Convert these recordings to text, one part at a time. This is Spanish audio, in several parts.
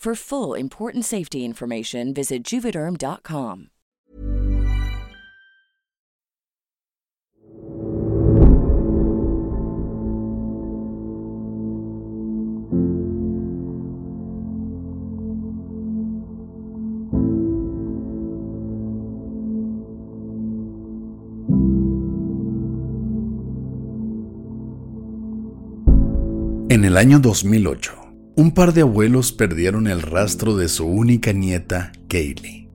For full important safety information, visit juvederm.com. En el año 2008, un par de abuelos perdieron el rastro de su única nieta, Kaylee,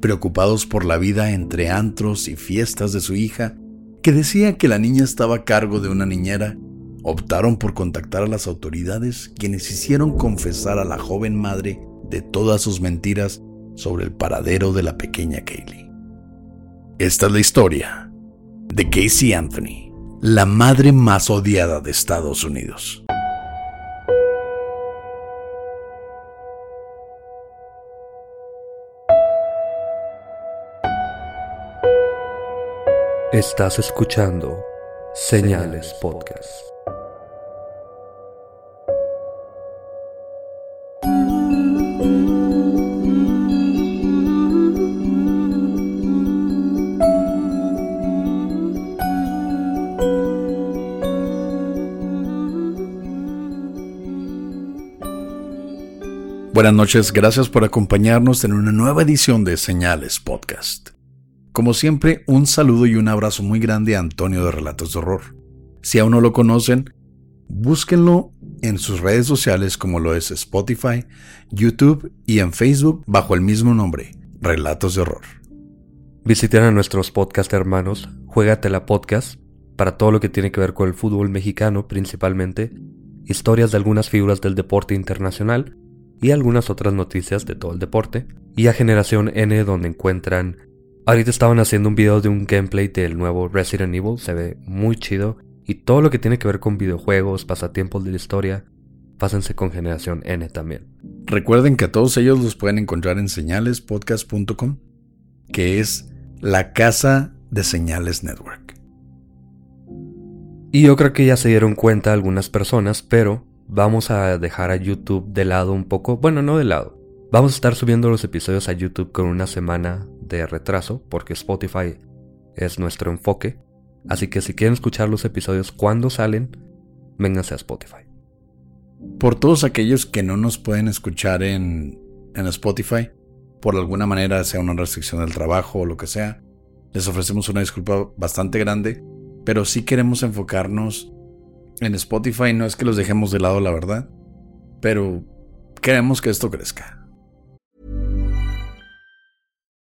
preocupados por la vida entre antros y fiestas de su hija, que decía que la niña estaba a cargo de una niñera, optaron por contactar a las autoridades quienes hicieron confesar a la joven madre de todas sus mentiras sobre el paradero de la pequeña Kaylee. Esta es la historia de Casey Anthony, la madre más odiada de Estados Unidos. Estás escuchando Señales Podcast. Buenas noches, gracias por acompañarnos en una nueva edición de Señales Podcast. Como siempre, un saludo y un abrazo muy grande a Antonio de Relatos de Horror. Si aún no lo conocen, búsquenlo en sus redes sociales como lo es Spotify, YouTube y en Facebook bajo el mismo nombre, Relatos de Horror. Visiten a nuestros podcast hermanos, Juegatela Podcast, para todo lo que tiene que ver con el fútbol mexicano principalmente, historias de algunas figuras del deporte internacional y algunas otras noticias de todo el deporte, y a Generación N donde encuentran Ahorita estaban haciendo un video de un gameplay del nuevo Resident Evil, se ve muy chido. Y todo lo que tiene que ver con videojuegos, pasatiempos de la historia, pásense con Generación N también. Recuerden que a todos ellos los pueden encontrar en señalespodcast.com, que es la casa de Señales Network. Y yo creo que ya se dieron cuenta algunas personas, pero vamos a dejar a YouTube de lado un poco. Bueno, no de lado. Vamos a estar subiendo los episodios a YouTube con una semana de retraso porque Spotify es nuestro enfoque. Así que si quieren escuchar los episodios cuando salen, vénganse a Spotify. Por todos aquellos que no nos pueden escuchar en, en Spotify, por alguna manera, sea una restricción del trabajo o lo que sea, les ofrecemos una disculpa bastante grande, pero sí queremos enfocarnos en Spotify. No es que los dejemos de lado, la verdad, pero queremos que esto crezca.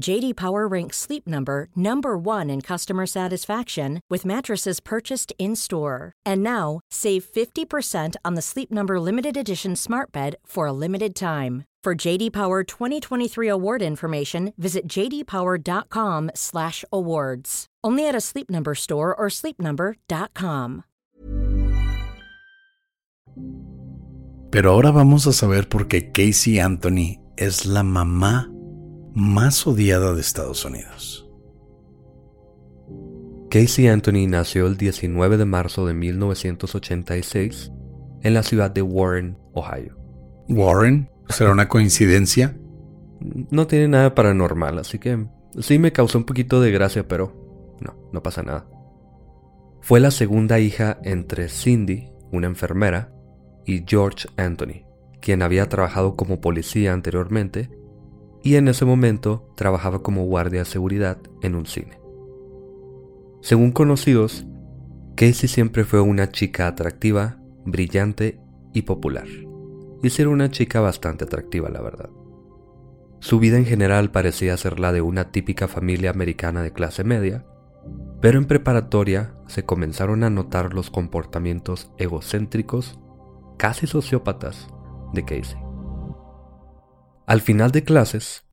JD Power ranks Sleep Number number 1 in customer satisfaction with mattresses purchased in-store. And now, save 50% on the Sleep Number limited edition Smart Bed for a limited time. For JD Power 2023 award information, visit jdpower.com/awards. Only at a Sleep Number store or sleepnumber.com. Pero ahora vamos a saber por qué Casey Anthony es la mamá más odiada de Estados Unidos. Casey Anthony nació el 19 de marzo de 1986 en la ciudad de Warren, Ohio. ¿Warren? ¿Será una coincidencia? No tiene nada paranormal, así que sí me causó un poquito de gracia, pero no, no pasa nada. Fue la segunda hija entre Cindy, una enfermera, y George Anthony, quien había trabajado como policía anteriormente y en ese momento trabajaba como guardia de seguridad en un cine. Según conocidos, Casey siempre fue una chica atractiva, brillante y popular. Y ser una chica bastante atractiva, la verdad. Su vida en general parecía ser la de una típica familia americana de clase media, pero en preparatoria se comenzaron a notar los comportamientos egocéntricos, casi sociópatas, de Casey. Al final de clases,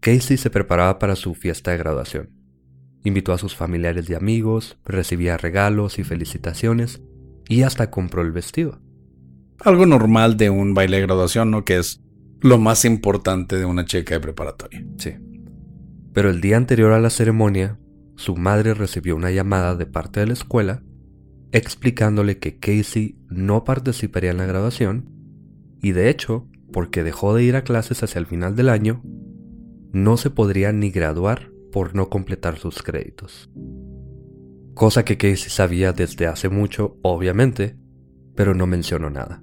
Casey se preparaba para su fiesta de graduación. Invitó a sus familiares y amigos, recibía regalos y felicitaciones y hasta compró el vestido. Algo normal de un baile de graduación, ¿no? Que es lo más importante de una chica de preparatoria. Sí. Pero el día anterior a la ceremonia, su madre recibió una llamada de parte de la escuela explicándole que Casey no participaría en la graduación y de hecho, porque dejó de ir a clases hacia el final del año, no se podría ni graduar por no completar sus créditos. Cosa que Casey sabía desde hace mucho, obviamente, pero no mencionó nada.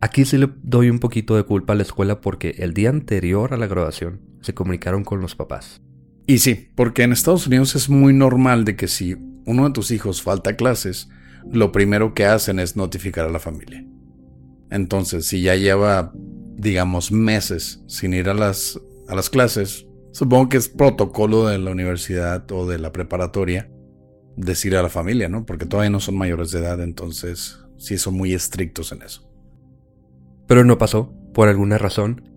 Aquí sí le doy un poquito de culpa a la escuela porque el día anterior a la graduación se comunicaron con los papás. Y sí, porque en Estados Unidos es muy normal de que si uno de tus hijos falta clases, lo primero que hacen es notificar a la familia. Entonces, si ya lleva, digamos, meses sin ir a las, a las clases, Supongo que es protocolo de la universidad o de la preparatoria decir a la familia, ¿no? Porque todavía no son mayores de edad, entonces sí son muy estrictos en eso. Pero no pasó, por alguna razón.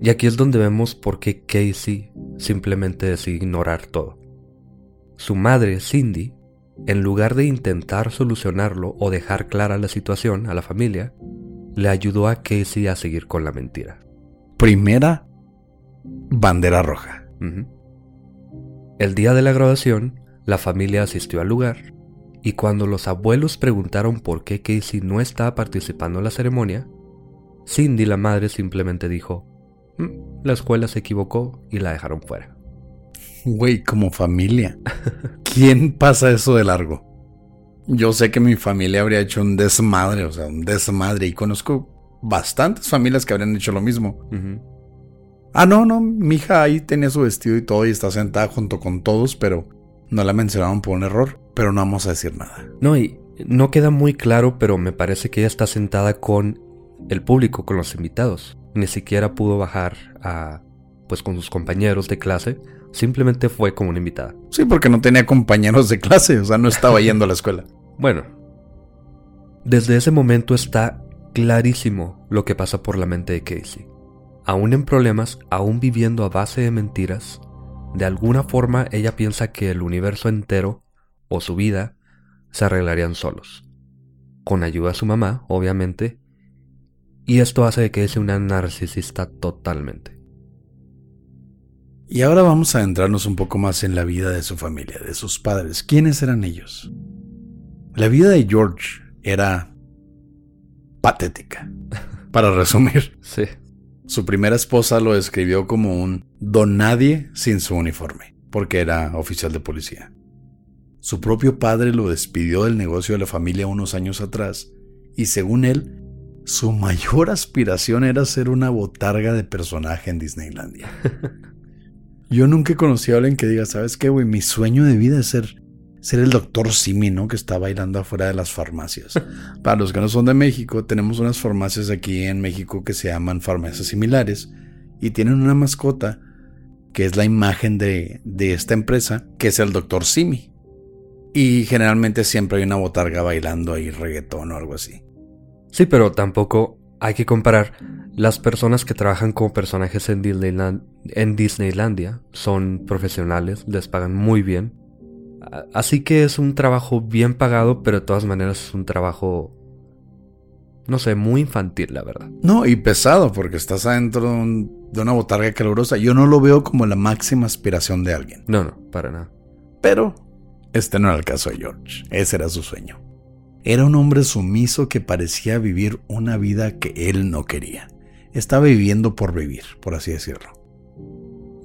Y aquí es donde vemos por qué Casey simplemente decidió ignorar todo. Su madre, Cindy, en lugar de intentar solucionarlo o dejar clara la situación a la familia, le ayudó a Casey a seguir con la mentira. Primera bandera roja. El día de la graduación, la familia asistió al lugar y cuando los abuelos preguntaron por qué Casey no estaba participando en la ceremonia, Cindy, la madre, simplemente dijo, mm, la escuela se equivocó y la dejaron fuera. Güey, como familia. ¿Quién pasa eso de largo? Yo sé que mi familia habría hecho un desmadre, o sea, un desmadre, y conozco bastantes familias que habrían hecho lo mismo. Ah, no, no, mi hija ahí tenía su vestido y todo y está sentada junto con todos, pero no la mencionaron por un error, pero no vamos a decir nada. No, y no queda muy claro, pero me parece que ella está sentada con el público, con los invitados. Ni siquiera pudo bajar a, pues con sus compañeros de clase, simplemente fue como una invitada. Sí, porque no tenía compañeros de clase, o sea, no estaba yendo a la escuela. Bueno, desde ese momento está clarísimo lo que pasa por la mente de Casey aún en problemas, aún viviendo a base de mentiras, de alguna forma ella piensa que el universo entero o su vida se arreglarían solos, con ayuda de su mamá, obviamente, y esto hace de que una narcisista totalmente. Y ahora vamos a adentrarnos un poco más en la vida de su familia, de sus padres. ¿Quiénes eran ellos? La vida de George era patética, para resumir. Sí. Su primera esposa lo describió como un don nadie sin su uniforme, porque era oficial de policía. Su propio padre lo despidió del negocio de la familia unos años atrás, y según él, su mayor aspiración era ser una botarga de personaje en Disneylandia. Yo nunca he conocido a alguien que diga, ¿sabes qué, güey? Mi sueño de vida es ser ser el doctor Simi, ¿no? Que está bailando afuera de las farmacias. Para los que no son de México, tenemos unas farmacias aquí en México que se llaman farmacias similares y tienen una mascota que es la imagen de, de esta empresa, que es el doctor Simi. Y generalmente siempre hay una botarga bailando ahí reggaetón o algo así. Sí, pero tampoco hay que comparar. Las personas que trabajan como personajes en, Disneyland, en Disneylandia son profesionales, les pagan muy bien Así que es un trabajo bien pagado, pero de todas maneras es un trabajo, no sé, muy infantil, la verdad. No, y pesado, porque estás adentro de, una botarga calurosa. Yo no lo veo como la máxima aspiración de alguien. No, no, para nada. Pero este no era el caso de George, ese era su sueño. Era un hombre sumiso que parecía vivir una vida que él no quería. Estaba viviendo por vivir, por así decirlo.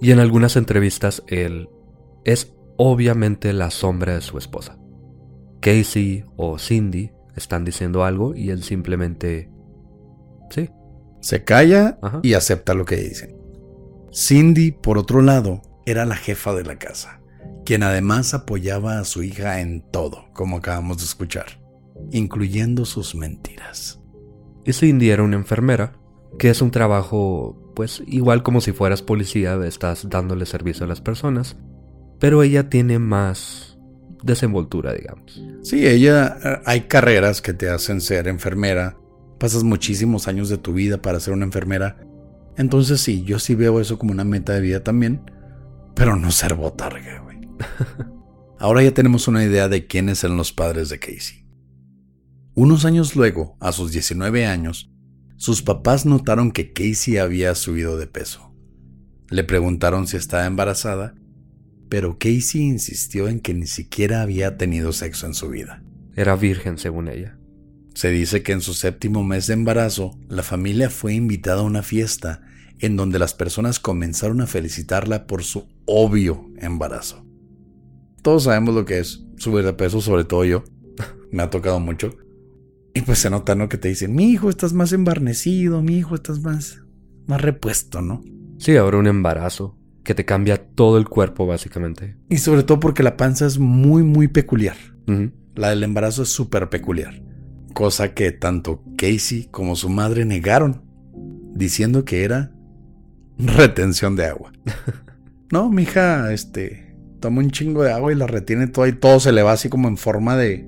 Y en algunas entrevistas él es obviamente la sombra de su esposa. Casey o Cindy están diciendo algo y él simplemente... Sí. Se calla y acepta lo que dicen. Cindy, por otro lado, era la jefa de la casa, quien además apoyaba a su hija en todo, como acabamos de escuchar, incluyendo sus mentiras. Y Cindy era una enfermera, que es un trabajo, pues igual como si fueras policía, estás dándole servicio a las personas, pero ella tiene más desenvoltura, digamos. Sí, ella, eh, hay carreras que te hacen ser enfermera, pasas muchísimos años de tu vida para ser una enfermera, entonces sí, yo sí veo eso como una meta de vida también, pero no ser botarga, güey. Ahora ya tenemos una idea de quiénes eran los padres de Casey. Unos años luego, a sus 19 años, sus papás notaron que Casey había subido de peso. Le preguntaron si estaba embarazada, pero Casey insistió en que ni siquiera había tenido sexo en su vida. Era virgen, según ella. Se dice que en su séptimo mes de embarazo, la familia fue invitada a una fiesta en donde las personas comenzaron a felicitarla por su obvio embarazo. Todos sabemos lo que es subir de peso, sobre todo yo. Me ha tocado mucho. Y pues se nota, ¿no? Que te dicen, mi hijo, estás más embarnecido, mi hijo, estás más, más repuesto, ¿no? Sí, ahora un embarazo que te cambia todo el cuerpo, básicamente. Y sobre todo porque la panza es muy, muy peculiar. La del embarazo es súper peculiar cosa que tanto Casey como su madre negaron, diciendo que era retención de agua. no, mija, este, toma un chingo de agua y la retiene toda y todo se le va así como en forma de,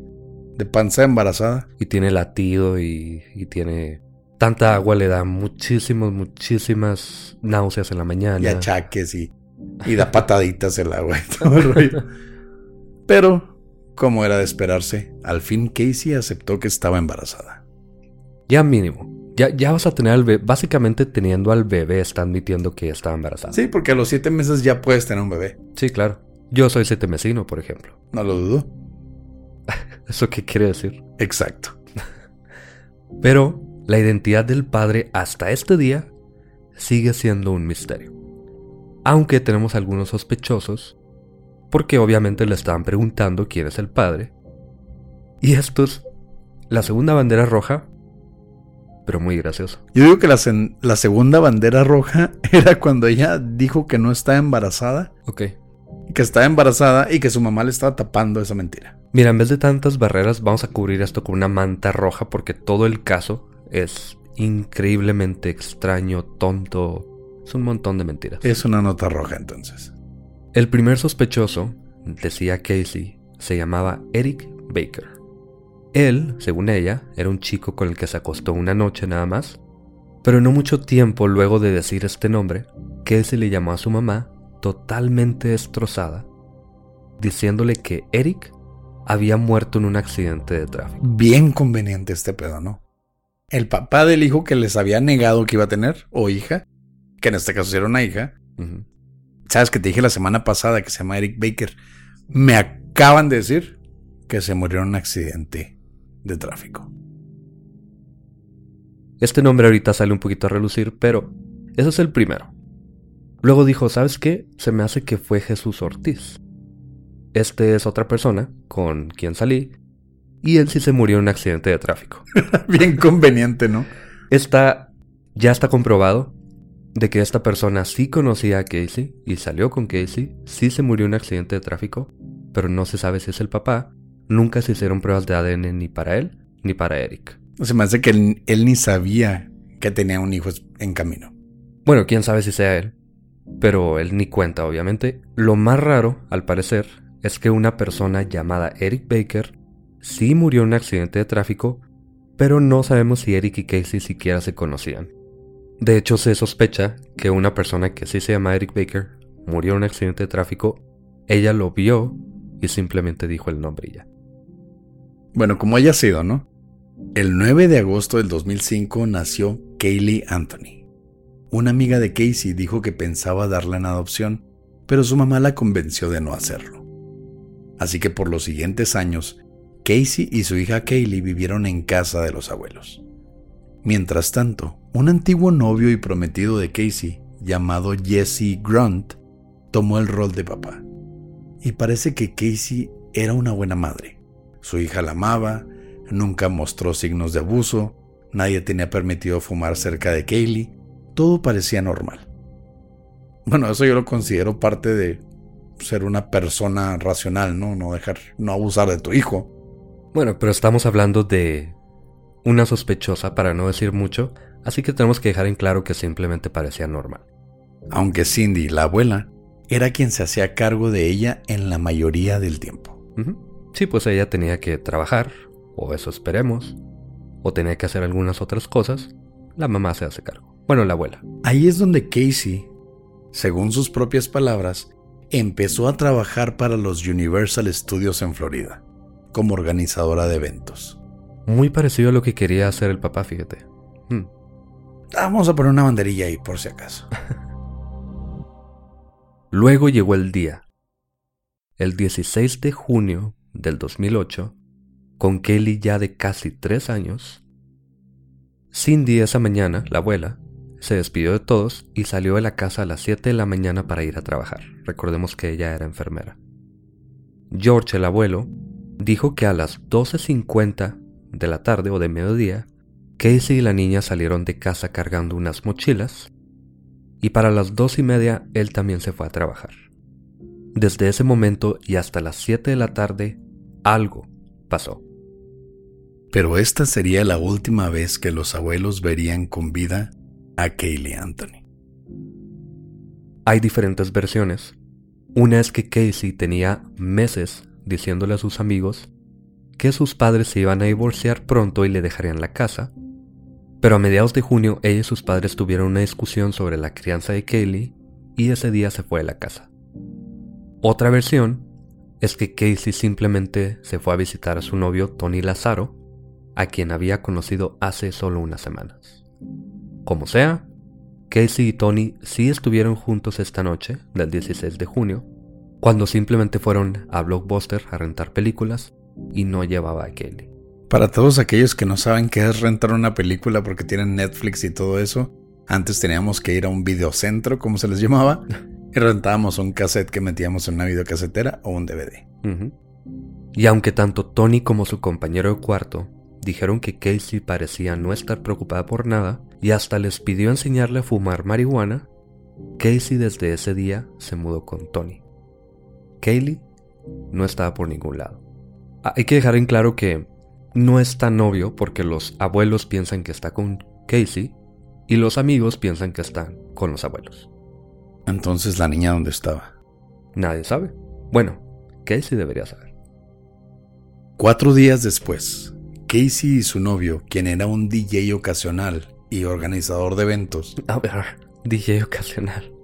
de panza embarazada. Y tiene latido y, y tiene tanta agua le da muchísimas, muchísimas náuseas en la mañana. Y achaques y, y da pataditas el agua y todo el rollo. Pero como era de esperarse, al fin Casey aceptó que estaba embarazada. Ya mínimo. Ya, ya vas a tener al bebé. Básicamente teniendo al bebé está admitiendo que estaba embarazada. Sí, porque a los siete meses ya puedes tener un bebé. Sí, claro. Yo soy siete mesino, por ejemplo. No lo dudo. ¿Eso qué quiere decir? Exacto. Pero la identidad del padre hasta este día sigue siendo un misterio. Aunque tenemos algunos sospechosos porque obviamente le estaban preguntando quién es el padre. Y esto es la segunda bandera roja, pero muy gracioso. Yo digo que la, la segunda bandera roja era cuando ella dijo que no estaba embarazada. Ok. Que estaba embarazada y que su mamá le estaba tapando esa mentira. Mira, en vez de tantas barreras, vamos a cubrir esto con una manta roja porque todo el caso es increíblemente extraño, tonto. Es un montón de mentiras. Es una nota roja entonces. El primer sospechoso, decía Casey, se llamaba Eric Baker. Él, según ella, era un chico con el que se acostó una noche nada más, pero no mucho tiempo luego de decir este nombre, Casey le llamó a su mamá totalmente destrozada, diciéndole que Eric había muerto en un accidente de tráfico. Bien conveniente este pedo, ¿no? El papá del hijo que les había negado que iba a tener, o hija, que en este caso era una hija, sabes que te dije la semana pasada que se llama Eric Baker. Me acaban de decir que se murió en un accidente de tráfico. Este nombre ahorita sale un poquito a relucir, pero eso es el primero. Luego dijo, ¿sabes qué? Se me hace que fue Jesús Ortiz. Este es otra persona con quien salí y él sí se murió en un accidente de tráfico. Bien conveniente, ¿no? Está, ya está comprobado de que esta persona sí conocía a Casey y salió con Casey, sí se murió en un accidente de tráfico, pero no se sabe si es el papá. Nunca se hicieron pruebas de ADN ni para él ni para Eric. Se me hace que él, ni sabía que tenía un hijo en camino. Bueno, quién sabe si sea él, pero él ni cuenta, obviamente. Lo más raro, al parecer, es que una persona llamada Eric Baker sí murió en un accidente de tráfico, pero no sabemos si Eric y Casey siquiera se conocían. De hecho, se sospecha que una persona que sí se llama Eric Baker murió en un accidente de tráfico, ella lo vio y simplemente dijo el nombre ya. Bueno, como haya sido, ¿no? El 9 de agosto del 2005 nació Kaylee Anthony. Una amiga de Casey dijo que pensaba darla en adopción, pero su mamá la convenció de no hacerlo. Así que por los siguientes años, Casey y su hija Kaylee vivieron en casa de los abuelos. Mientras tanto, un antiguo novio y prometido de Casey, llamado Jesse Grunt, tomó el rol de papá. Y parece que Casey era una buena madre. Su hija la amaba, nunca mostró signos de abuso, nadie tenía permitido fumar cerca de Kaylee, todo parecía normal. Bueno, eso yo lo considero parte de ser una persona racional, ¿no? No dejar, no abusar de tu hijo. Bueno, pero estamos hablando de una sospechosa, para no decir mucho, así que tenemos que dejar en claro que simplemente parecía normal. Aunque Cindy, la abuela, era quien se hacía cargo de ella en la mayoría del tiempo. Sí, pues ella tenía que trabajar, o eso esperemos, o tenía que hacer algunas otras cosas, la mamá se hace cargo. Bueno, la abuela. Ahí es donde Casey, según sus propias palabras, empezó a trabajar para los Universal Studios en Florida, como organizadora de eventos. Muy parecido a lo que quería hacer el papá, fíjate. Hmm. Vamos a poner una banderilla ahí por si acaso. Luego llegó el día. El 16 de junio del 2008, con Kelly ya de casi tres años, Cindy esa mañana, la abuela, se despidió de todos y salió de la casa a las 7 de la mañana para ir a trabajar. Recordemos que ella era enfermera. George, el abuelo, dijo que a las 12.50 de la tarde o de mediodía, Casey y la niña salieron de casa cargando unas mochilas y para las dos y media él también se fue a trabajar. Desde ese momento y hasta las 7 de la tarde, algo pasó. Pero esta sería la última vez que los abuelos verían con vida a Kaylee Anthony. Hay diferentes versiones. Una es que Casey tenía meses diciéndole a sus amigos que sus padres se iban a divorciar pronto y le dejarían la casa, pero a mediados de junio ella y sus padres tuvieron una discusión sobre la crianza de Kaylee y ese día se fue de la casa. Otra versión es que Casey simplemente se fue a visitar a su novio Tony Lazaro, a quien había conocido hace solo unas semanas. Como sea, Casey y Tony sí estuvieron juntos esta noche, del 16 de junio, cuando simplemente fueron a Blockbuster a rentar películas y no llevaba a Kelly. Para todos aquellos que no saben qué es rentar una película porque tienen Netflix y todo eso, antes teníamos que ir a un videocentro, como se les llamaba, y rentábamos un cassette que metíamos en una videocasetera o un DVD. Y aunque tanto Tony como su compañero de cuarto dijeron que Casey parecía no estar preocupada por nada y hasta les pidió enseñarle a fumar marihuana, Casey desde ese día se mudó con Tony. Kaylee no estaba por ningún lado. Ah, hay que dejar en claro que no es tan obvio porque los abuelos piensan que está con Casey y los amigos piensan que están con los abuelos. Entonces, ¿la niña dónde estaba? Nadie sabe. Bueno, Casey debería saber. Cuatro días después, Casey y su novio, quien era un DJ ocasional y organizador de eventos. A ver, DJ ocasional.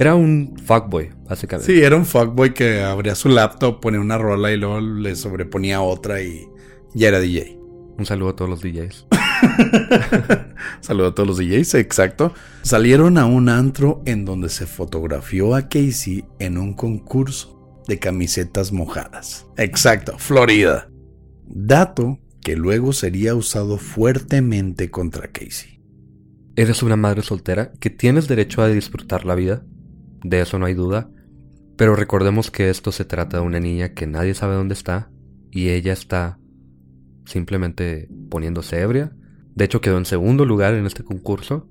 Era un fuckboy, básicamente. Sí, era un fuckboy que abría su laptop, ponía una rola y luego le sobreponía otra y ya era DJ. Un saludo a todos los DJs. saludo a todos los DJs, exacto. Salieron a un antro en donde se fotografió a Casey en un concurso de camisetas mojadas. Exacto, Florida. Dato que luego sería usado fuertemente contra Casey. Eres una madre soltera que tienes derecho a disfrutar la vida, de eso no hay duda, pero recordemos que esto se trata de una niña que nadie sabe dónde está y ella está simplemente poniéndose ebria. De hecho quedó en segundo lugar en este concurso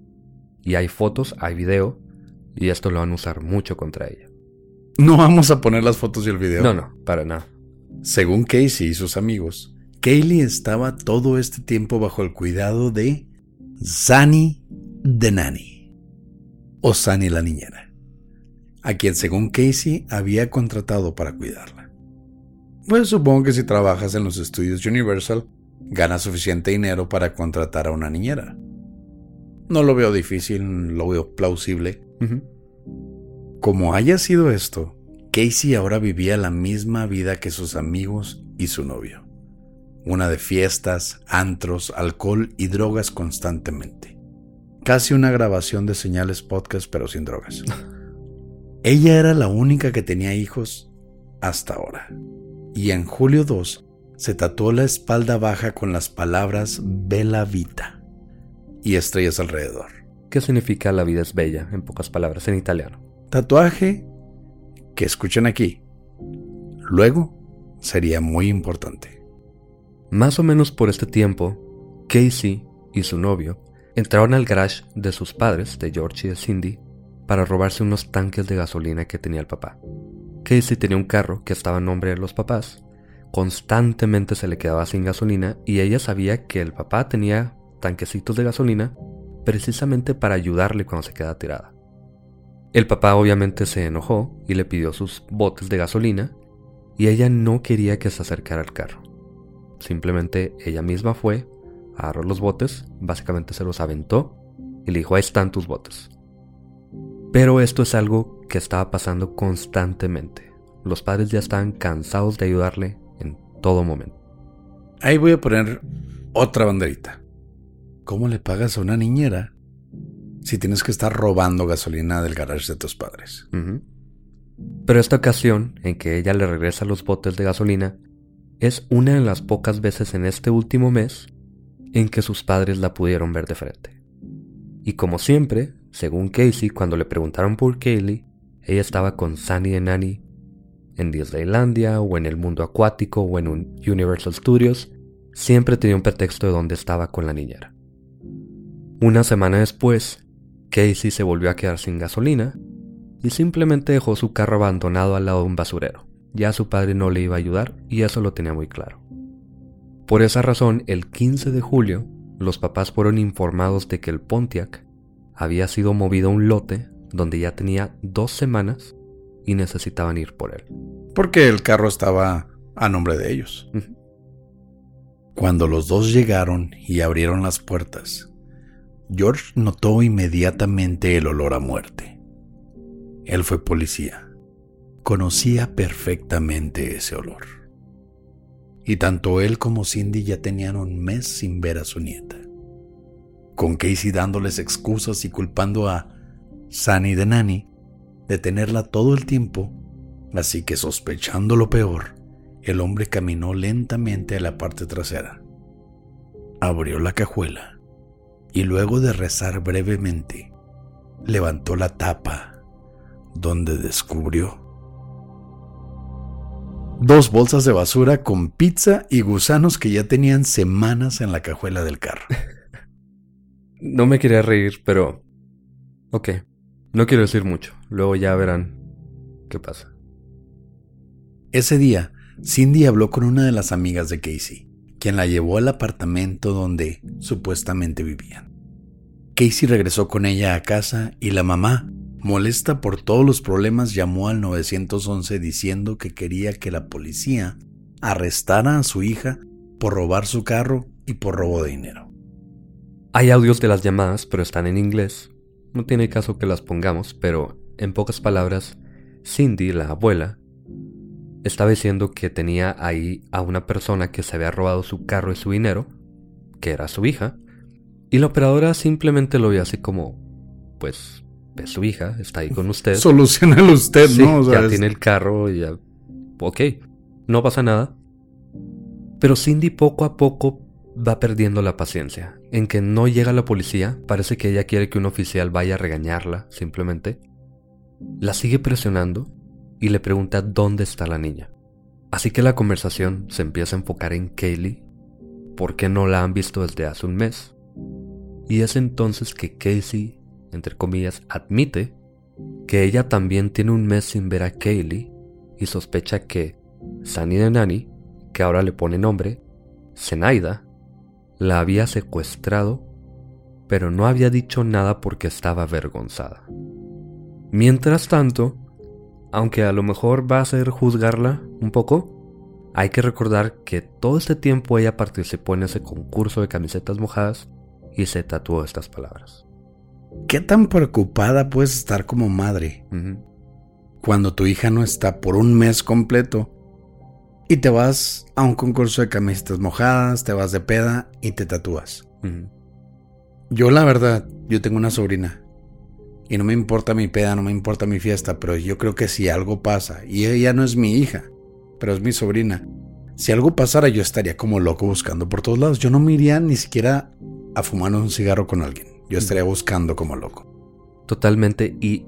y hay fotos, hay video y esto lo van a usar mucho contra ella. No vamos a poner las fotos y el video. No, no, para nada. Según Casey y sus amigos, Kaylee estaba todo este tiempo bajo el cuidado de Sani the Nanny, o Sani la niñera, a quien según Casey había contratado para cuidarla. Pues supongo que si trabajas en los estudios Universal, ganas suficiente dinero para contratar a una niñera. No lo veo difícil, lo veo plausible. Como haya sido esto, Casey ahora vivía la misma vida que sus amigos y su novio una de fiestas, antros, alcohol y drogas constantemente. Casi una grabación de señales podcast pero sin drogas. Ella era la única que tenía hijos hasta ahora. y en julio 2 se tatuó la espalda baja con las palabras Bella Vita y estrellas alrededor. ¿Qué significa la vida es bella, en pocas palabras, en italiano? Tatuaje que escuchen aquí. Luego sería muy importante. Más o menos por este tiempo, Casey y su novio entraron al garage de sus padres, de George y de Cindy, para robarse unos tanques de gasolina que tenía el papá. Casey tenía un carro que estaba en nombre de los papás, constantemente se le quedaba sin gasolina y ella sabía que el papá tenía tanquecitos de gasolina precisamente para ayudarle cuando se queda tirada. El papá obviamente se enojó y le pidió sus botes de gasolina y ella no quería que se acercara al carro. Simplemente ella misma fue, agarró los botes, básicamente se los aventó y le dijo, ahí están tus botes. Pero esto es algo que estaba pasando constantemente. Los padres ya estaban cansados de ayudarle en todo momento. Ahí voy a poner otra banderita. ¿Cómo le pagas a una niñera si tienes que estar robando gasolina del garage de tus padres? Pero esta ocasión en que ella le regresa los botes de gasolina es una de las pocas veces en este último mes en que sus padres la pudieron ver de frente. Y como siempre, según Casey, cuando le preguntaron por Kaylee, ella estaba con Sunny y Nanny en Disneylandia o en el mundo acuático o en un Universal Studios, siempre tenía un pretexto de dónde estaba con la niñera. Una semana después, Casey se volvió a quedar sin gasolina y simplemente dejó su carro abandonado al lado de un basurero. Ya su padre no le iba a ayudar y eso lo tenía muy claro. Por esa razón, el 15 de julio, los papás fueron informados de que el Pontiac había sido movido a un lote donde ya tenía dos semanas y necesitaban ir por él. Porque el carro estaba a nombre de ellos. Cuando los dos llegaron y abrieron las puertas, George notó inmediatamente el olor a muerte. Él fue policía. Conocía perfectamente ese olor. Y tanto él como Cindy ya tenían un mes sin ver a su nieta. Con Casey dándoles excusas y culpando a Sunny de Nanny de tenerla todo el tiempo, así que sospechando lo peor, el hombre caminó lentamente a la parte trasera. Abrió la cajuela y luego de rezar brevemente, levantó la tapa donde descubrió dos bolsas de basura con pizza y gusanos que ya tenían semanas en la cajuela del carro. No me quería reír, pero... Ok, no quiero decir mucho, luego ya verán qué pasa. Ese día, Cindy habló con una de las amigas de Casey, quien la llevó al apartamento donde supuestamente vivían. Casey regresó con ella a casa y la mamá Molesta por todos los problemas, llamó al 911 diciendo que quería que la policía arrestara a su hija por robar su carro y por robo de dinero. Hay audios de las llamadas, pero están en inglés. No tiene caso que las pongamos, pero en pocas palabras, Cindy, la abuela, estaba diciendo que tenía ahí a una persona que se había robado su carro y su dinero, que era su hija, y la operadora simplemente lo vio así como, pues, su hija, está ahí con usted. Solucionalo usted, ¿no? ya tiene el carro y ya. Ok, no pasa nada. Pero Cindy poco a poco va perdiendo la paciencia. En que no llega la policía, parece que ella quiere que un oficial vaya a regañarla, simplemente. La sigue presionando y le pregunta dónde está la niña. Así que la conversación se empieza a enfocar en Kaylee, por qué no la han visto desde hace un mes. Y es entonces que Casey entre comillas, admite que ella también tiene un mes sin ver a Kaylee y sospecha que Sunny de Nani, que ahora le pone nombre, Zenaida, la había secuestrado, pero no había dicho nada porque estaba avergonzada. Mientras tanto, aunque a lo mejor va a ser juzgarla un poco, hay que recordar que todo este tiempo ella participó en ese concurso de camisetas mojadas y se tatuó estas palabras. ¿Qué tan preocupada puedes estar como madre cuando tu hija no está por un mes completo y te vas a un concurso de camisetas mojadas, te vas de peda y te tatúas? Yo la verdad, yo tengo una sobrina y no me importa mi peda, no me importa mi fiesta, pero yo creo que si algo pasa y ella no es mi hija, pero es mi sobrina. Si algo pasara, yo estaría como loco buscando por todos lados. Yo no me iría ni siquiera a fumar un cigarro con alguien. Yo estaría buscando como loco. Totalmente. Y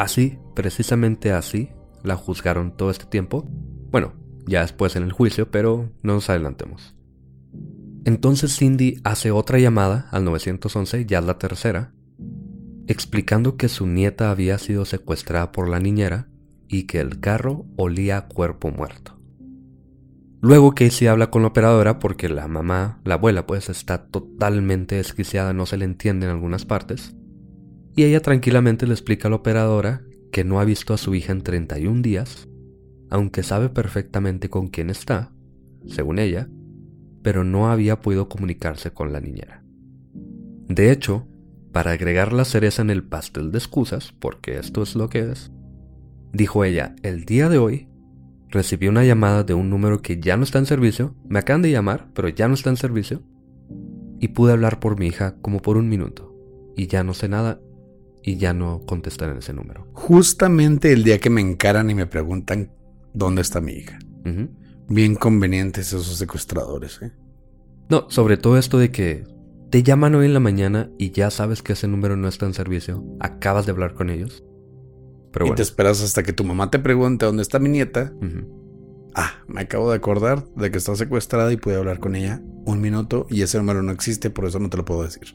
así, precisamente así, la juzgaron todo este tiempo. Bueno, ya después en el juicio, pero no nos adelantemos. Entonces Cindy hace otra llamada al 911, ya la tercera, explicando que su nieta había sido secuestrada por la niñera y que el carro olía a cuerpo muerto. Luego Casey habla con la operadora porque la mamá, la abuela pues está totalmente desquiciada, no se le entiende en algunas partes, y ella tranquilamente le explica a la operadora que no ha visto a su hija en 31 días, aunque sabe perfectamente con quién está, según ella, pero no había podido comunicarse con la niñera. De hecho, para agregar la cereza en el pastel de excusas, porque esto es lo que es, dijo ella, el día de hoy recibí una llamada de un número que ya no está en servicio, me acaban de llamar, pero ya no está en servicio, y pude hablar por mi hija como por un minuto, y ya no sé nada, y ya no contestan en ese número. Justamente el día que me encaran y me preguntan dónde está mi hija. Bien convenientes esos secuestradores, ¿eh? No, sobre todo esto de que te llaman hoy en la mañana y ya sabes que ese número no está en servicio, acabas de hablar con ellos. Pero y te esperas hasta que tu mamá te pregunte dónde está mi nieta. Ah, me acabo de acordar de que está secuestrada y pude hablar con ella un minuto y ese número no existe, por eso no te lo puedo decir.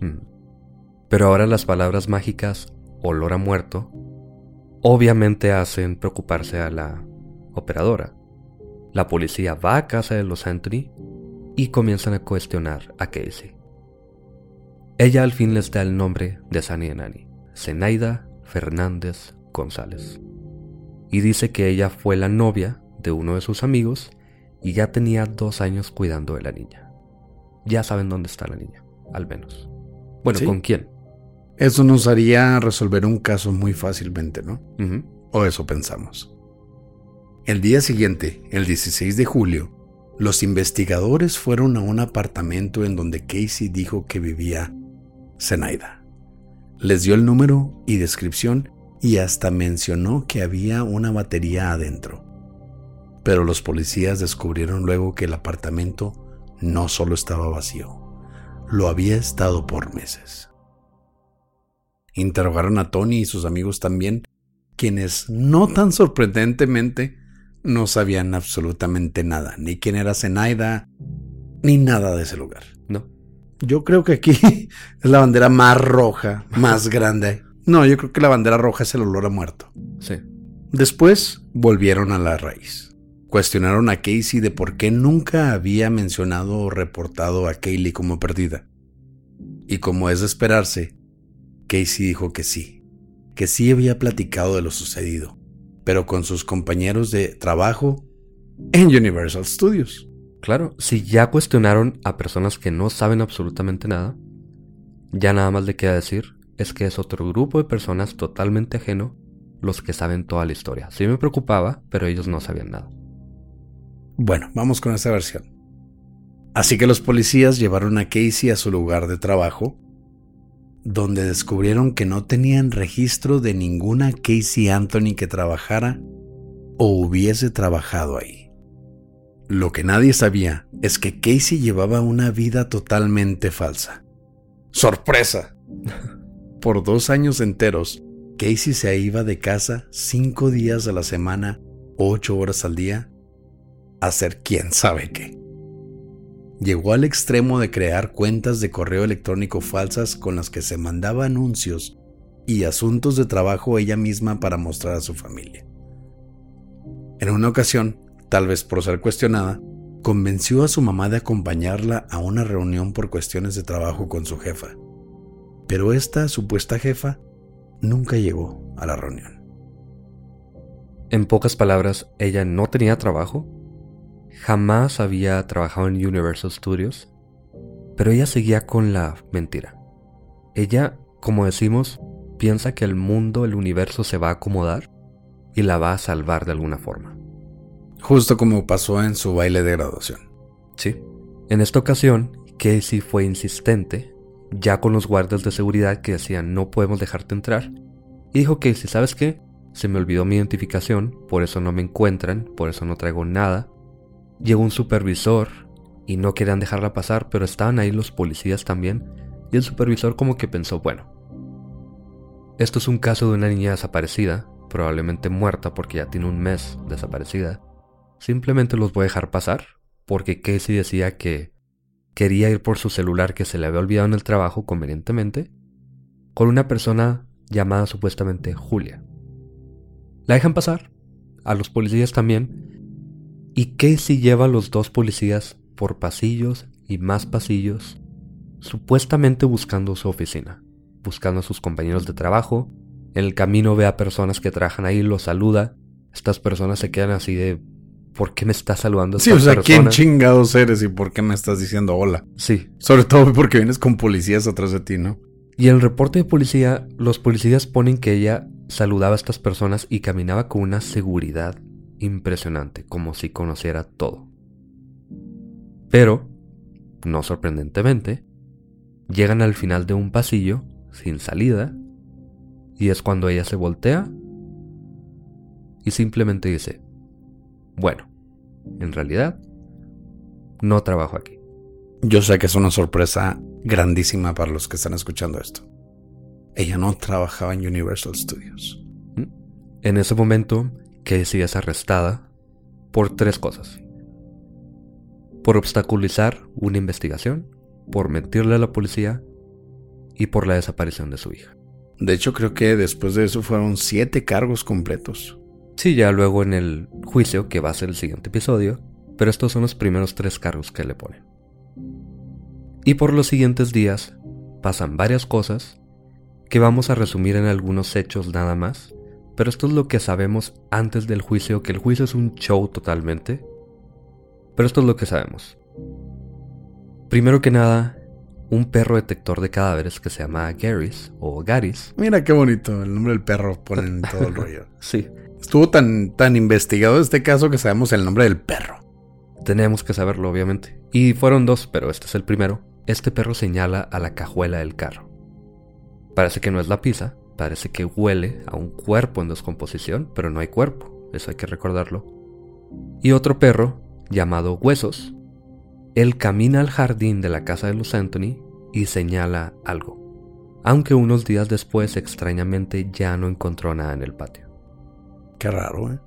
Pero ahora las palabras mágicas olor a muerto obviamente hacen preocuparse a la operadora. La policía va a casa de los Anthony y comienzan a cuestionar a Casey. Ella al fin les da el nombre de Sani Enani, Zenaida Fernández González. Y dice que ella fue la novia de uno de sus amigos y ya tenía dos años cuidando de la niña. Ya saben dónde está la niña, al menos. Bueno, ¿con quién? Eso nos haría resolver un caso muy fácilmente, ¿no? O eso pensamos. El día siguiente, el 16 de julio, los investigadores fueron a un apartamento en donde Casey dijo que vivía Zenaida. Les dio el número y descripción y hasta mencionó que había una batería adentro. Pero los policías descubrieron luego que el apartamento no solo estaba vacío, lo había estado por meses. Interrogaron a Tony y sus amigos también, quienes no tan sorprendentemente no sabían absolutamente nada, ni quién era Zenaida, ni nada de ese lugar. No. Yo creo que aquí es la bandera más roja, más grande. No, yo creo que la bandera roja es el olor a muerto. Sí. Después volvieron a la raíz. Cuestionaron a Casey de por qué nunca había mencionado o reportado a Kaylee como perdida. Y como es de esperarse, Casey dijo que sí, que sí había platicado de lo sucedido, pero con sus compañeros de trabajo en Universal Studios. Claro, si ya cuestionaron a personas que no saben absolutamente nada, ya nada más le queda decir es que es otro grupo de personas totalmente ajeno los que saben toda la historia. Sí me preocupaba, pero ellos no sabían nada. Bueno, vamos con esta versión. Así que los policías llevaron a Casey a su lugar de trabajo donde descubrieron que no tenían registro de ninguna Casey Anthony que trabajara o hubiese trabajado ahí. Lo que nadie sabía es que Casey llevaba una vida totalmente falsa. ¡Sorpresa! Por dos años enteros, Casey se iba de casa cinco días a la semana, ocho horas al día, a hacer quién sabe qué llegó al extremo de crear cuentas de correo electrónico falsas con las que se mandaba anuncios y asuntos de trabajo ella misma para mostrar a su familia. En una ocasión, tal vez por ser cuestionada, convenció a su mamá de acompañarla a una reunión por cuestiones de trabajo con su jefa. Pero esta supuesta jefa nunca llegó a la reunión. En pocas palabras, ella no tenía trabajo jamás había trabajado en Universal Studios, pero ella seguía con la mentira. Ella, como decimos, piensa que el mundo, el universo se va a acomodar y la va a salvar de alguna forma. Justo como pasó en su baile de graduación. Sí. En esta ocasión, Casey fue insistente, ya con los guardias de seguridad que decían no podemos dejarte entrar, y dijo Casey, ¿sabes qué? Se me olvidó mi identificación, por eso no me encuentran, por eso no traigo nada, llegó un supervisor y no querían dejarla pasar, pero estaban ahí los policías también. Y el supervisor como que pensó, bueno, esto es un caso de una niña desaparecida, probablemente muerta porque ya tiene un mes desaparecida. Simplemente los voy a dejar pasar, porque Casey decía que quería ir por su celular que se le había olvidado en el trabajo convenientemente, con una persona llamada supuestamente Julia. La dejan pasar, a los policías también, y Casey lleva a los dos policías por pasillos y más pasillos, supuestamente buscando su oficina, buscando a sus compañeros de trabajo. En el camino ve a personas que trabajan ahí, los saluda. Estas personas se quedan así de, ¿por qué me estás saludando? Sí, o sea, ¿quién chingados eres y por qué me estás diciendo hola? Sí. Sobre todo porque vienes con policías atrás de ti, ¿no? Y en el reporte de policía, los policías ponen que ella saludaba a estas personas y caminaba con una seguridad impresionante, como si conociera todo. Pero, no sorprendentemente, llegan al final de un pasillo, sin salida, y es cuando ella se voltea y simplemente dice, bueno, en realidad, no trabajo aquí. Yo sé que es una sorpresa grandísima para los que están escuchando esto. Ella no trabajaba en Universal Studios. ¿Mm? En ese momento, Casey es arrestada por tres cosas por obstaculizar una investigación, por mentirle a la policía y por la desaparición de su hija. De hecho, creo que después de eso fueron siete cargos completos. Sí, ya luego en el juicio, que va a ser el siguiente episodio, pero estos son los primeros tres cargos que le ponen. Y por los siguientes días pasan varias cosas que vamos a resumir en algunos hechos nada más, pero esto es lo que sabemos antes del juicio, que el juicio es un show totalmente, pero esto es lo que sabemos. Primero que nada, un perro detector de cadáveres que se llama Garys o Garis. Mira qué bonito, el nombre del perro ponen todo el rollo. sí. Estuvo tan, tan investigado este caso que sabemos el nombre del perro. Tenemos que saberlo, obviamente. Y fueron dos, pero este es el primero. Este perro señala a la cajuela del carro. Parece que no es la pizza, parece que huele a un cuerpo en descomposición, pero no hay cuerpo, eso hay que recordarlo. Y otro perro llamado Huesos, él camina al jardín de la casa de los Anthony y señala algo, aunque unos días después extrañamente ya no encontró nada en el patio. Qué raro, ¿eh?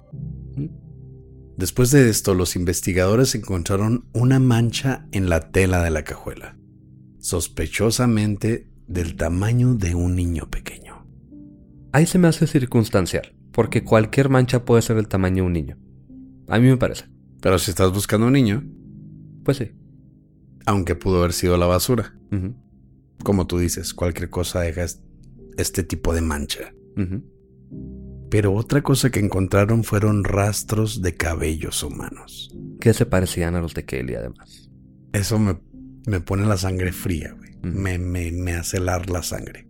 Después de esto, los investigadores encontraron una mancha en la tela de la cajuela, sospechosamente del tamaño de un niño pequeño. Ahí se me hace circunstancial, porque cualquier mancha puede ser del tamaño de un niño. A mí me parece. Pero si estás buscando un niño. Pues sí. Aunque pudo haber sido la basura. Como tú dices, cualquier cosa deja este tipo de mancha. Pero otra cosa que encontraron fueron rastros de cabellos humanos. Que se parecían a los de Kelly, además. Eso me, me pone la sangre fría, güey. me, me, me hace helar la sangre.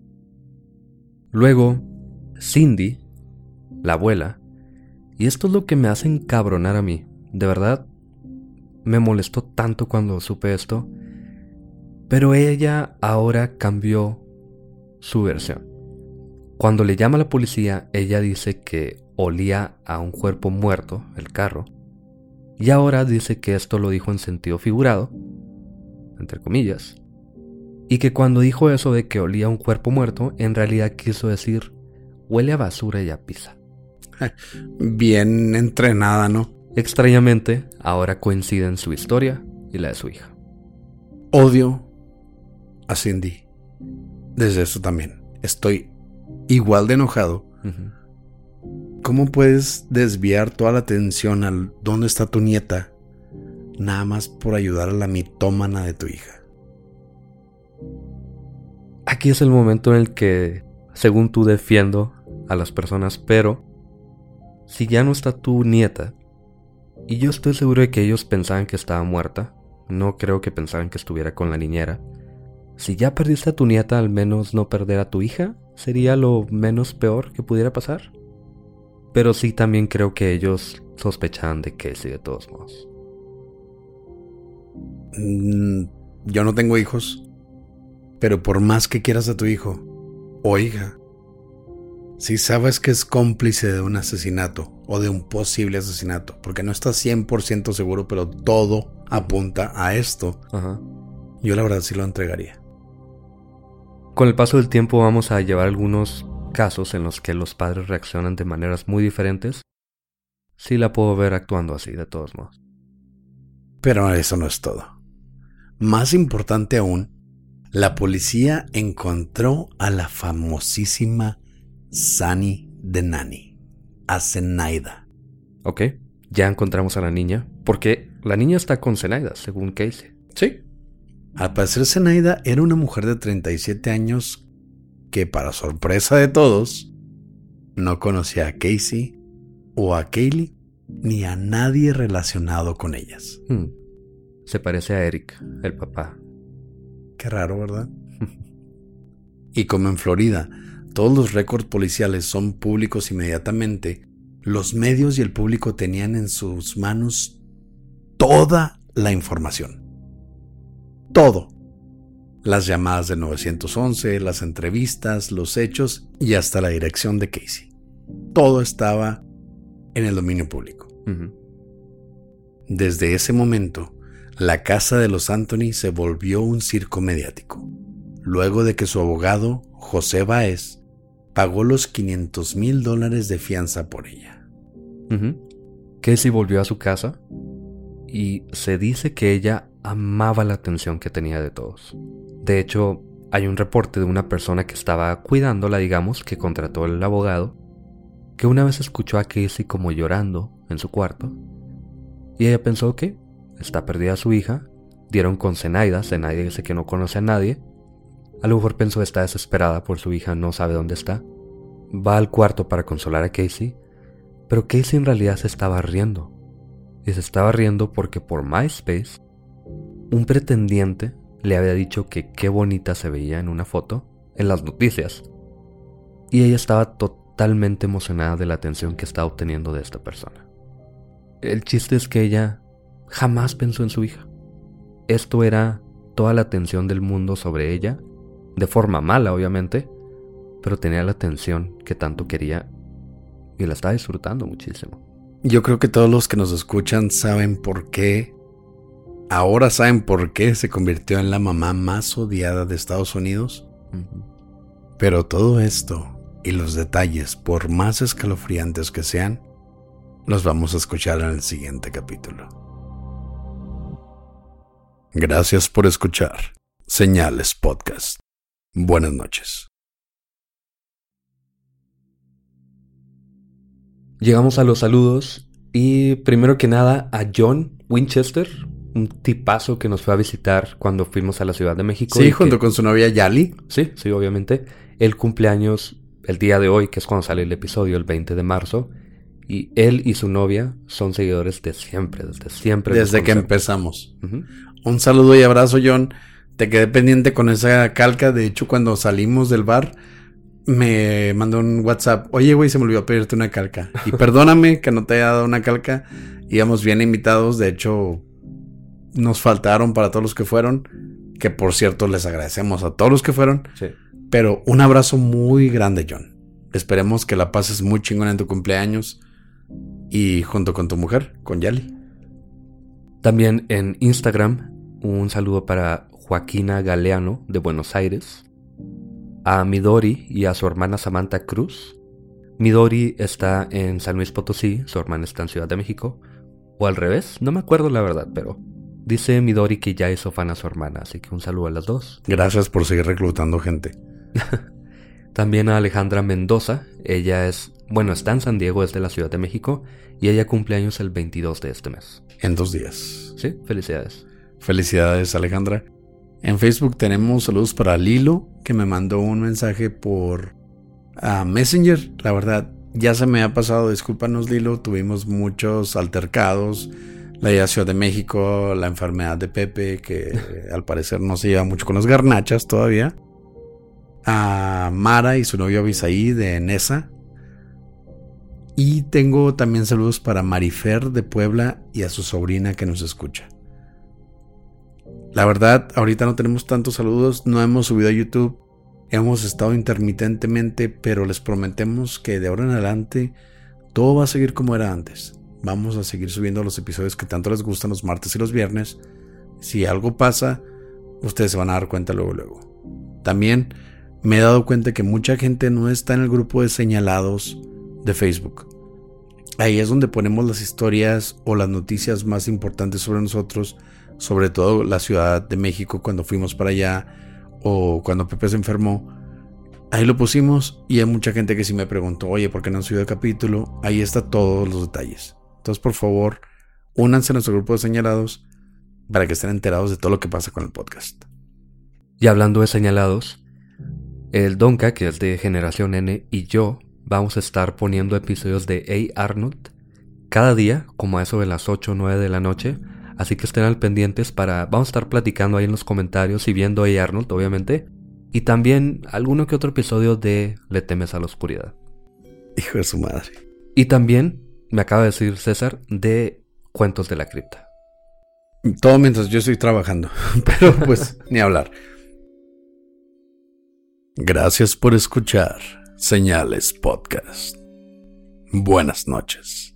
Luego, Cindy, la abuela, y esto es lo que me hace encabronar a mí. De verdad, me molestó tanto cuando supe esto. Pero ella ahora cambió su versión. Cuando le llama a la policía, ella dice que olía a un cuerpo muerto, el carro. Y ahora dice que esto lo dijo en sentido figurado, entre comillas. Y que cuando dijo eso de que olía a un cuerpo muerto, en realidad quiso decir, huele a basura y a pizza. Bien entrenada, ¿no? Extrañamente, ahora coinciden su historia y la de su hija. Odio a Cindy. Desde eso también. Estoy igual de enojado. ¿Cómo puedes desviar toda la atención al dónde está tu nieta nada más por ayudar a la mitómana de tu hija? Aquí es el momento en el que, según tú, defiendo a las personas, pero si ya no está tu nieta, y yo estoy seguro de que ellos pensaban que estaba muerta. No creo que pensaran que estuviera con la niñera. Si ya perdiste a tu nieta, al menos no perder a tu hija sería lo menos peor que pudiera pasar. Pero sí también creo que ellos sospechaban de Casey de todos modos. Mm, yo no tengo hijos. Pero por más que quieras a tu hijo o hija, Si sabes que es cómplice de un asesinato o de un posible asesinato, porque no estás 100% seguro, pero todo apunta a esto, Ajá. yo la verdad sí lo entregaría. Con el paso del tiempo vamos a llevar algunos casos en los que los padres reaccionan de maneras muy diferentes. Sí la puedo ver actuando así, de todos modos. Pero eso no es todo. Más importante aún, la policía encontró a la famosísima Sani de Nani, a Zenaida. Ok, ya encontramos a la niña, porque la niña está con Zenaida, según Casey. Sí. Al parecer Zenaida era una mujer de 37 años que para sorpresa de todos no conocía a Casey o a Kaylee ni a nadie relacionado con ellas. Hmm. Se parece a Eric, el papá. Qué raro, ¿verdad? y como en Florida todos los récords policiales son públicos inmediatamente, los medios y el público tenían en sus manos toda la información. Todo. Las llamadas de 911, las entrevistas, los hechos y hasta la dirección de Casey. Todo estaba en el dominio público. Desde ese momento, la casa de los Anthony se volvió un circo mediático, luego de que su abogado, José Baez, pagó los 500 mil dólares de fianza por ella. Casey volvió a su casa y se dice que ella amaba la atención que tenía de todos. De hecho, hay un reporte de una persona que estaba cuidándola, digamos, que contrató el abogado, que una vez escuchó a Casey como llorando en su cuarto y ella pensó que está perdida su hija, dieron con Zenaida, Zenaida dice que no conoce a nadie, a lo mejor pensó está desesperada por su hija, no sabe dónde está, va al cuarto para consolar a Casey, pero Casey en realidad se estaba riendo. Y se estaba riendo porque por MySpace, un pretendiente le había dicho que qué bonita se veía en una foto en las noticias. Y ella estaba totalmente emocionada de la atención que estaba obteniendo de esta persona. El chiste es que ella jamás pensó en su hija. Esto era toda la atención del mundo sobre ella, de forma mala obviamente, pero tenía la atención que tanto quería y la estaba disfrutando muchísimo. Yo creo que todos los que nos escuchan saben por qué, ahora saben por qué se convirtió en la mamá más odiada de Estados Unidos. Pero todo esto y los detalles, por más escalofriantes que sean, los vamos a escuchar en el siguiente capítulo. Gracias por escuchar Señales Podcast. Buenas noches. Llegamos a los saludos y primero que nada a John Winchester, un tipazo que nos fue a visitar cuando fuimos a la Ciudad de México. Sí, y junto que- con su novia Yali. Sí, sí, obviamente. El cumpleaños el día de hoy, que es cuando sale el episodio, el 20 de marzo. Y él y su novia son seguidores de siempre, desde siempre. Desde que empezamos. Un saludo y abrazo, John. Te quedé pendiente con esa calca. De hecho, cuando salimos del bar, me mandó un WhatsApp. Oye, güey, se me olvidó pedirte una calca. Y perdóname que no te haya dado una calca. Íbamos bien invitados. De hecho, nos faltaron para todos los que fueron. Que por cierto, les agradecemos a todos los que fueron. Sí. Pero un abrazo muy grande, John. Esperemos que la pases muy chingona en tu cumpleaños. Y junto con tu mujer, con Yali. También en Instagram, un saludo para Joaquina Galeano de Buenos Aires, a Midori y a su hermana Samantha Cruz. Midori está en San Luis Potosí, su hermana está en Ciudad de México, o al revés, no me acuerdo la verdad, pero dice Midori que ya hizo fan a su hermana, así que un saludo a las dos. Gracias por seguir reclutando gente. También a Alejandra Mendoza, ella es, bueno, está en San Diego, es de la Ciudad de México, y ella cumple años el 22 de este mes. En dos días. Sí, felicidades. Felicidades, Alejandra. En Facebook tenemos saludos para Lilo, que me mandó un mensaje por ah, Messenger. La verdad, ya se me ha pasado, discúlpanos, Lilo. Tuvimos muchos altercados. La a Ciudad de México, la enfermedad de Pepe, que al parecer no se lleva mucho con las garnachas todavía. A Mara y su novio Abisaí de Nesa. Y tengo también saludos para Marifer de Puebla y a su sobrina que nos escucha. La verdad, ahorita no tenemos tantos saludos, no hemos subido a YouTube Hemos estado intermitentemente, pero les prometemos que de ahora en adelante todo va a seguir como era antes. Vamos a seguir subiendo los episodios que tanto les gustan los martes y los viernes. Si algo pasa, ustedes se van a dar cuenta luego luego. También me he dado cuenta que mucha gente no está en el grupo de señalados de Facebook. Ahí es donde ponemos las historias o las noticias más importantes sobre nosotros, sobre todo la Ciudad de México cuando fuimos para allá o cuando Pepe se enfermó. Ahí lo pusimos y hay mucha gente que sí me preguntó, oye, ¿por qué no han subido el capítulo? Ahí está todos los detalles. Entonces, por favor, únanse a nuestro grupo de señalados para que estén enterados de todo lo que pasa con el podcast. Y hablando de señalados, el Donka, que es de Generación N, y yo vamos a estar poniendo episodios de A. Arnold cada día, como a eso de las 8 o 9 de la noche. Así que estén al pendientes para. Vamos a estar platicando ahí en los comentarios y viendo A. Arnold, obviamente. Y también alguno que otro episodio de Le temes a la oscuridad. Hijo de su madre. Y también, me acaba de decir César, de Cuentos de la Cripta. Todo mientras yo estoy trabajando. Pero pues, ni hablar. Gracias por escuchar Señales Podcast. Buenas noches.